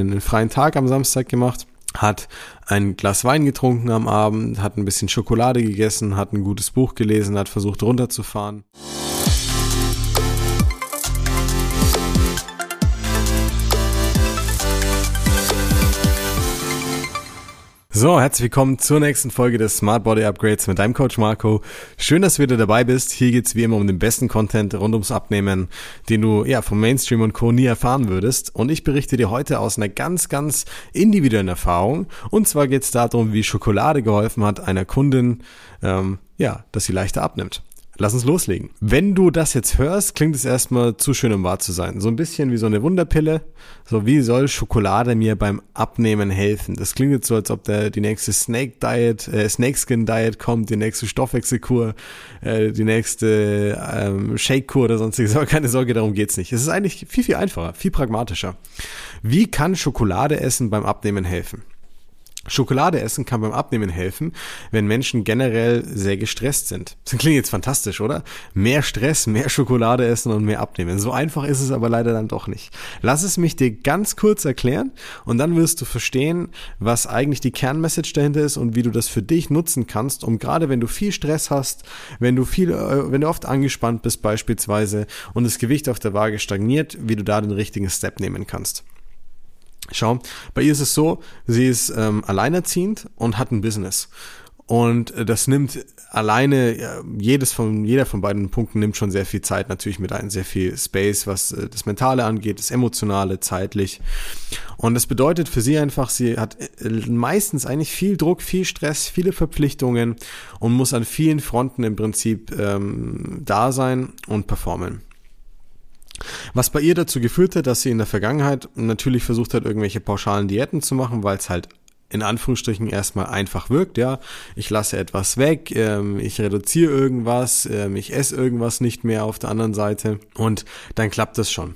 einen freien Tag am Samstag gemacht, hat ein Glas Wein getrunken am Abend, hat ein bisschen Schokolade gegessen, hat ein gutes Buch gelesen, hat versucht runterzufahren. So, herzlich willkommen zur nächsten Folge des Smart Body Upgrades mit deinem Coach Marco. Schön, dass du wieder dabei bist. Hier geht's wie immer um den besten Content rund ums Abnehmen, den du ja vom Mainstream und Co. nie erfahren würdest. Und ich berichte dir heute aus einer ganz, ganz individuellen Erfahrung. Und zwar geht's darum, wie Schokolade geholfen hat einer Kundin, ähm, ja, dass sie leichter abnimmt. Lass uns loslegen. Wenn du das jetzt hörst, klingt es erstmal zu schön, um wahr zu sein. So ein bisschen wie so eine Wunderpille. So, wie soll Schokolade mir beim Abnehmen helfen? Das klingt jetzt so, als ob der, die nächste Snake Diet, äh, Snakeskin Diet kommt, die nächste Stoffwechselkur, äh, die nächste ähm, Shake-Kur oder sonstiges. Aber keine Sorge, darum geht's nicht. Es ist eigentlich viel, viel einfacher, viel pragmatischer. Wie kann Schokolade essen beim Abnehmen helfen? Schokolade essen kann beim Abnehmen helfen, wenn Menschen generell sehr gestresst sind. Das klingt jetzt fantastisch, oder? Mehr Stress, mehr Schokolade essen und mehr abnehmen. So einfach ist es aber leider dann doch nicht. Lass es mich dir ganz kurz erklären und dann wirst du verstehen, was eigentlich die Kernmessage dahinter ist und wie du das für dich nutzen kannst, um gerade wenn du viel Stress hast, wenn du viel, äh, wenn du oft angespannt bist beispielsweise und das Gewicht auf der Waage stagniert, wie du da den richtigen Step nehmen kannst. Schau, bei ihr ist es so, sie ist ähm, alleinerziehend und hat ein Business. Und äh, das nimmt alleine, ja, jedes von, jeder von beiden Punkten nimmt schon sehr viel Zeit natürlich mit ein, sehr viel Space, was äh, das Mentale angeht, das Emotionale, zeitlich. Und das bedeutet für sie einfach, sie hat äh, meistens eigentlich viel Druck, viel Stress, viele Verpflichtungen und muss an vielen Fronten im Prinzip ähm, da sein und performen. Was bei ihr dazu geführt hat, dass sie in der Vergangenheit natürlich versucht hat, irgendwelche pauschalen Diäten zu machen, weil es halt in Anführungsstrichen erstmal einfach wirkt, ja. Ich lasse etwas weg, ähm, ich reduziere irgendwas, ähm, ich esse irgendwas nicht mehr auf der anderen Seite und dann klappt das schon.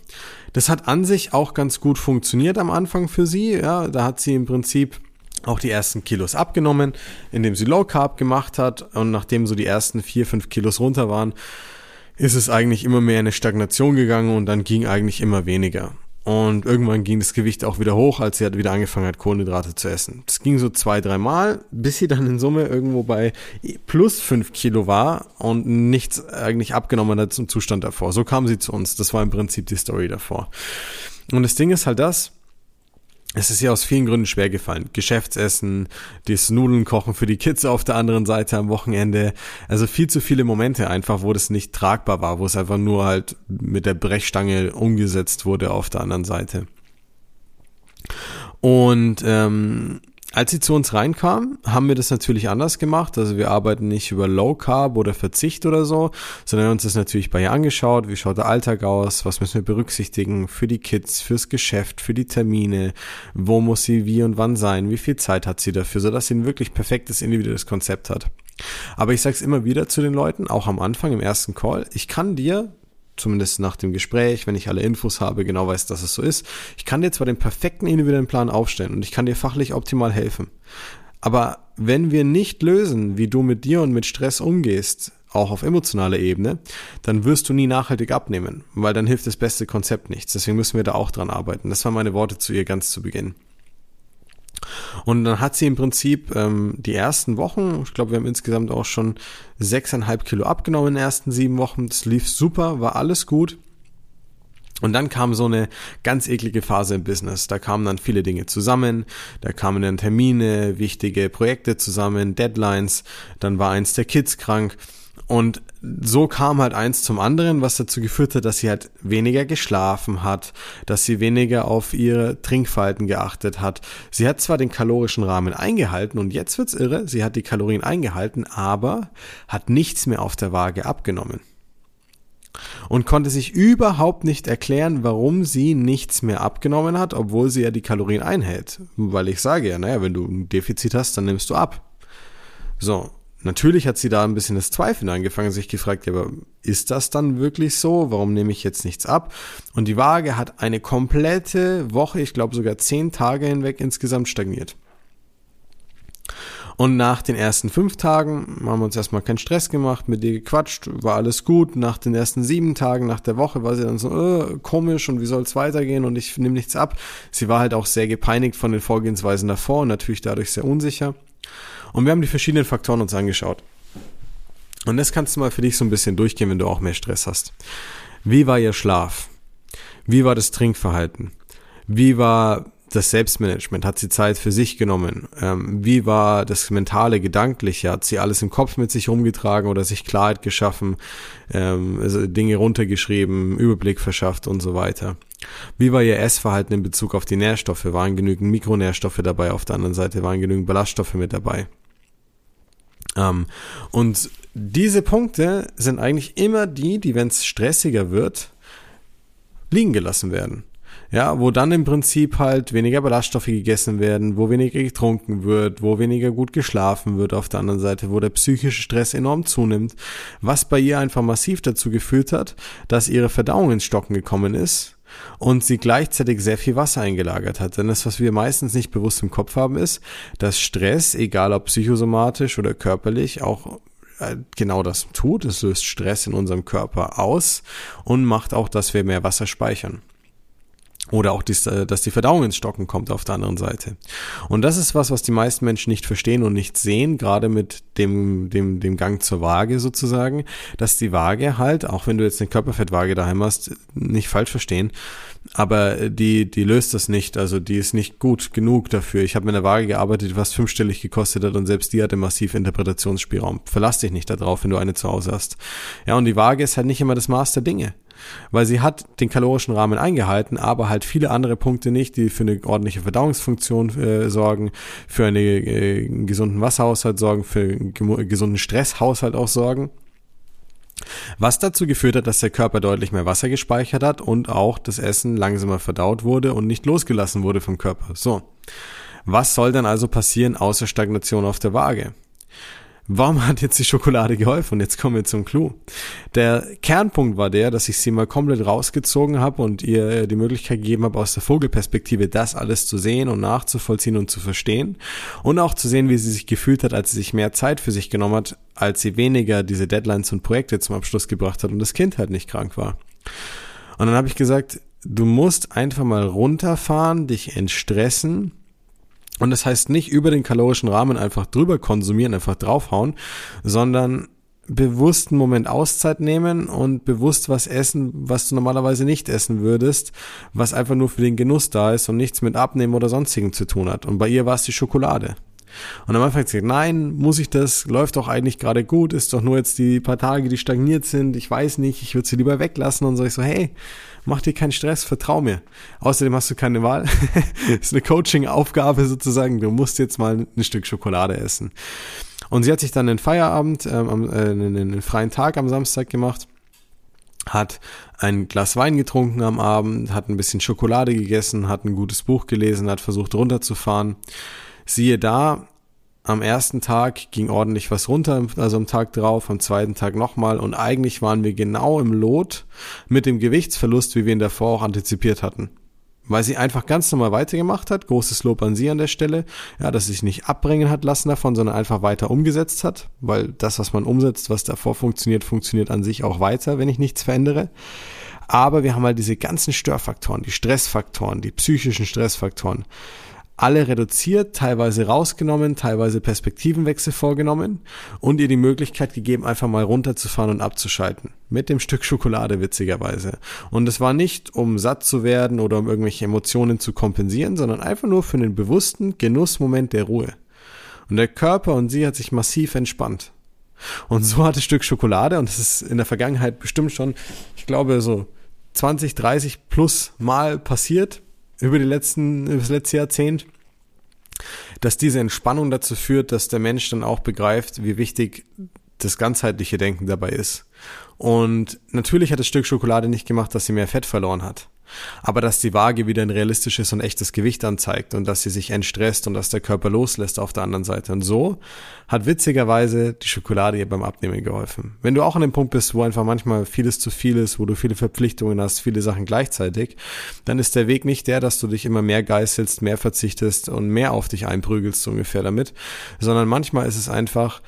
Das hat an sich auch ganz gut funktioniert am Anfang für sie, ja. Da hat sie im Prinzip auch die ersten Kilos abgenommen, indem sie Low Carb gemacht hat und nachdem so die ersten vier, fünf Kilos runter waren, ist es eigentlich immer mehr in eine Stagnation gegangen und dann ging eigentlich immer weniger. Und irgendwann ging das Gewicht auch wieder hoch, als sie halt wieder angefangen hat, Kohlenhydrate zu essen. Das ging so zwei, drei Mal, bis sie dann in Summe irgendwo bei plus fünf Kilo war und nichts eigentlich abgenommen hat zum Zustand davor. So kam sie zu uns. Das war im Prinzip die Story davor. Und das Ding ist halt das, es ist ihr aus vielen Gründen schwer gefallen. Geschäftsessen, das Nudeln kochen für die Kids auf der anderen Seite am Wochenende. Also viel zu viele Momente einfach, wo das nicht tragbar war, wo es einfach nur halt mit der Brechstange umgesetzt wurde auf der anderen Seite. Und ähm, als sie zu uns reinkam, haben wir das natürlich anders gemacht. Also wir arbeiten nicht über Low Carb oder Verzicht oder so, sondern uns das natürlich bei ihr angeschaut. Wie schaut der Alltag aus? Was müssen wir berücksichtigen für die Kids, fürs Geschäft, für die Termine? Wo muss sie wie und wann sein? Wie viel Zeit hat sie dafür, sodass sie ein wirklich perfektes individuelles Konzept hat? Aber ich sage es immer wieder zu den Leuten, auch am Anfang im ersten Call, ich kann dir zumindest nach dem Gespräch, wenn ich alle Infos habe, genau weiß, dass es so ist. Ich kann dir zwar den perfekten individuellen Plan aufstellen und ich kann dir fachlich optimal helfen. Aber wenn wir nicht lösen, wie du mit dir und mit Stress umgehst, auch auf emotionaler Ebene, dann wirst du nie nachhaltig abnehmen, weil dann hilft das beste Konzept nichts. Deswegen müssen wir da auch dran arbeiten. Das waren meine Worte zu ihr ganz zu Beginn. Und dann hat sie im Prinzip ähm, die ersten Wochen, ich glaube, wir haben insgesamt auch schon sechseinhalb Kilo abgenommen in den ersten sieben Wochen. Das lief super, war alles gut. Und dann kam so eine ganz eklige Phase im Business. Da kamen dann viele Dinge zusammen. Da kamen dann Termine, wichtige Projekte zusammen, Deadlines. Dann war eins der Kids krank. Und so kam halt eins zum anderen, was dazu geführt hat, dass sie halt weniger geschlafen hat, dass sie weniger auf ihre Trinkverhalten geachtet hat. Sie hat zwar den kalorischen Rahmen eingehalten und jetzt wird's irre, sie hat die Kalorien eingehalten, aber hat nichts mehr auf der Waage abgenommen. Und konnte sich überhaupt nicht erklären, warum sie nichts mehr abgenommen hat, obwohl sie ja die Kalorien einhält. Weil ich sage ja, naja, wenn du ein Defizit hast, dann nimmst du ab. So, Natürlich hat sie da ein bisschen das Zweifeln angefangen, sich gefragt, ja, aber ist das dann wirklich so? Warum nehme ich jetzt nichts ab? Und die Waage hat eine komplette Woche, ich glaube sogar zehn Tage hinweg insgesamt stagniert. Und nach den ersten fünf Tagen haben wir uns erstmal keinen Stress gemacht, mit dir gequatscht, war alles gut. Nach den ersten sieben Tagen, nach der Woche war sie dann so, äh, komisch und wie soll es weitergehen und ich nehme nichts ab. Sie war halt auch sehr gepeinigt von den Vorgehensweisen davor und natürlich dadurch sehr unsicher. Und wir haben die verschiedenen Faktoren uns angeschaut. Und das kannst du mal für dich so ein bisschen durchgehen, wenn du auch mehr Stress hast. Wie war ihr Schlaf? Wie war das Trinkverhalten? Wie war das Selbstmanagement? Hat sie Zeit für sich genommen? Ähm, wie war das mentale, gedankliche? Hat sie alles im Kopf mit sich rumgetragen oder sich Klarheit geschaffen, ähm, also Dinge runtergeschrieben, Überblick verschafft und so weiter? Wie war ihr Essverhalten in Bezug auf die Nährstoffe? Waren genügend Mikronährstoffe dabei? Auf der anderen Seite waren genügend Ballaststoffe mit dabei? Ähm, und diese Punkte sind eigentlich immer die, die, wenn es stressiger wird, liegen gelassen werden. Ja, wo dann im Prinzip halt weniger Ballaststoffe gegessen werden, wo weniger getrunken wird, wo weniger gut geschlafen wird auf der anderen Seite, wo der psychische Stress enorm zunimmt, was bei ihr einfach massiv dazu geführt hat, dass ihre Verdauung ins Stocken gekommen ist und sie gleichzeitig sehr viel Wasser eingelagert hat. Denn das, was wir meistens nicht bewusst im Kopf haben, ist, dass Stress, egal ob psychosomatisch oder körperlich, auch äh, genau das tut. Es löst Stress in unserem Körper aus und macht auch, dass wir mehr Wasser speichern. Oder auch, äh, dass die Verdauung ins Stocken kommt auf der anderen Seite. Und das ist was, was die meisten Menschen nicht verstehen und nicht sehen, gerade mit dem, dem, dem Gang zur Waage sozusagen, dass die Waage halt, auch wenn du jetzt eine Körperfettwaage daheim hast, nicht falsch verstehen, aber die, die löst das nicht, also die ist nicht gut genug dafür. Ich habe mit einer Waage gearbeitet, was fünfstellig gekostet hat und selbst die hatte massiv Interpretationsspielraum. Verlass dich nicht darauf, wenn du eine zu Hause hast. Ja, und die Waage ist halt nicht immer das Maß der Dinge weil sie hat den kalorischen Rahmen eingehalten, aber halt viele andere Punkte nicht, die für eine ordentliche Verdauungsfunktion äh, sorgen, für äh, einen gesunden Wasserhaushalt sorgen, für einen gesunden Stresshaushalt auch sorgen. Was dazu geführt hat, dass der Körper deutlich mehr Wasser gespeichert hat und auch das Essen langsamer verdaut wurde und nicht losgelassen wurde vom Körper. So. Was soll dann also passieren außer Stagnation auf der Waage? Warum hat jetzt die Schokolade geholfen? Und jetzt kommen wir zum Clou. Der Kernpunkt war der, dass ich sie mal komplett rausgezogen habe und ihr die Möglichkeit gegeben habe, aus der Vogelperspektive das alles zu sehen und nachzuvollziehen und zu verstehen. Und auch zu sehen, wie sie sich gefühlt hat, als sie sich mehr Zeit für sich genommen hat, als sie weniger diese Deadlines und Projekte zum Abschluss gebracht hat und das Kind halt nicht krank war. Und dann habe ich gesagt, du musst einfach mal runterfahren, dich entstressen und das heißt nicht über den kalorischen Rahmen einfach drüber konsumieren, einfach draufhauen, sondern bewusst einen Moment Auszeit nehmen und bewusst was essen, was du normalerweise nicht essen würdest, was einfach nur für den Genuss da ist und nichts mit Abnehmen oder sonstigen zu tun hat. Und bei ihr war es die Schokolade. Und am Anfang gesagt, nein, muss ich das, läuft doch eigentlich gerade gut, ist doch nur jetzt die paar Tage, die stagniert sind, ich weiß nicht, ich würde sie lieber weglassen und so. Ich so, hey, mach dir keinen Stress, vertrau mir. Außerdem hast du keine Wahl. ist eine Coaching-Aufgabe sozusagen, du musst jetzt mal ein Stück Schokolade essen. Und sie hat sich dann einen Feierabend, ähm, äh, einen freien Tag am Samstag gemacht hat ein Glas Wein getrunken am Abend, hat ein bisschen Schokolade gegessen, hat ein gutes Buch gelesen, hat versucht runterzufahren Siehe da, am ersten Tag ging ordentlich was runter, also am Tag drauf, am zweiten Tag nochmal. Und eigentlich waren wir genau im Lot mit dem Gewichtsverlust, wie wir ihn davor auch antizipiert hatten. Weil sie einfach ganz normal weitergemacht hat, großes Lob an sie an der Stelle, ja, dass sie sich nicht abbringen hat lassen davon, sondern einfach weiter umgesetzt hat, weil das, was man umsetzt, was davor funktioniert, funktioniert an sich auch weiter, wenn ich nichts verändere. Aber wir haben halt diese ganzen Störfaktoren, die Stressfaktoren, die psychischen Stressfaktoren, alle reduziert, teilweise rausgenommen, teilweise Perspektivenwechsel vorgenommen und ihr die Möglichkeit gegeben, einfach mal runterzufahren und abzuschalten. Mit dem Stück Schokolade witzigerweise. Und es war nicht, um satt zu werden oder um irgendwelche Emotionen zu kompensieren, sondern einfach nur für einen bewussten Genussmoment der Ruhe. Und der Körper und sie hat sich massiv entspannt. Und so hat das Stück Schokolade, und das ist in der Vergangenheit bestimmt schon, ich glaube, so 20, 30 plus Mal passiert, über die letzten, über das letzte Jahrzehnt, dass diese Entspannung dazu führt, dass der Mensch dann auch begreift, wie wichtig das ganzheitliche Denken dabei ist. Und natürlich hat das Stück Schokolade nicht gemacht, dass sie mehr Fett verloren hat. Aber dass die Waage wieder ein realistisches und echtes Gewicht anzeigt und dass sie sich entstresst und dass der Körper loslässt auf der anderen Seite. Und so hat witzigerweise die Schokolade ihr beim Abnehmen geholfen. Wenn du auch an dem Punkt bist, wo einfach manchmal vieles zu viel ist, wo du viele Verpflichtungen hast, viele Sachen gleichzeitig, dann ist der Weg nicht der, dass du dich immer mehr geißelst, mehr verzichtest und mehr auf dich einprügelst, ungefähr damit, sondern manchmal ist es einfach,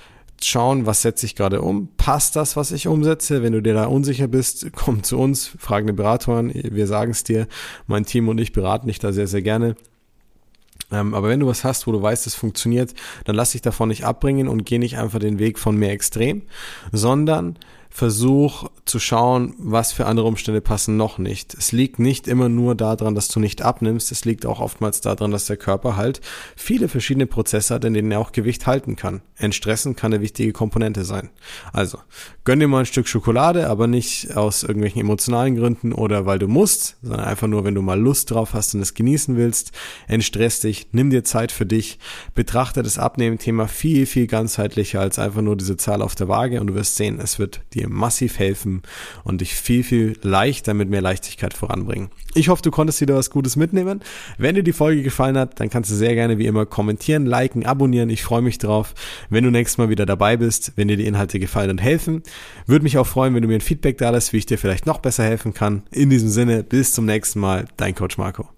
schauen, was setze ich gerade um? Passt das, was ich umsetze? Wenn du dir da unsicher bist, komm zu uns, frag eine Beraterin, wir sagen es dir. Mein Team und ich beraten dich da sehr, sehr gerne. Ähm, aber wenn du was hast, wo du weißt, es funktioniert, dann lass dich davon nicht abbringen und geh nicht einfach den Weg von mehr extrem, sondern versuch zu schauen, was für andere Umstände passen noch nicht. Es liegt nicht immer nur daran, dass du nicht abnimmst, es liegt auch oftmals daran, dass der Körper halt viele verschiedene Prozesse hat, in denen er auch Gewicht halten kann. Entstressen kann eine wichtige Komponente sein. Also, gönn dir mal ein Stück Schokolade, aber nicht aus irgendwelchen emotionalen Gründen oder weil du musst, sondern einfach nur, wenn du mal Lust drauf hast und es genießen willst. Entstress dich, nimm dir Zeit für dich, betrachte das Abnehmen-Thema viel, viel ganzheitlicher als einfach nur diese Zahl auf der Waage und du wirst sehen, es wird dir dir massiv helfen und dich viel, viel leichter mit mehr Leichtigkeit voranbringen. Ich hoffe, du konntest wieder was Gutes mitnehmen. Wenn dir die Folge gefallen hat, dann kannst du sehr gerne wie immer kommentieren, liken, abonnieren. Ich freue mich drauf, wenn du nächstes Mal wieder dabei bist, wenn dir die Inhalte gefallen und helfen. Würde mich auch freuen, wenn du mir ein Feedback da lässt, wie ich dir vielleicht noch besser helfen kann. In diesem Sinne, bis zum nächsten Mal, dein Coach Marco.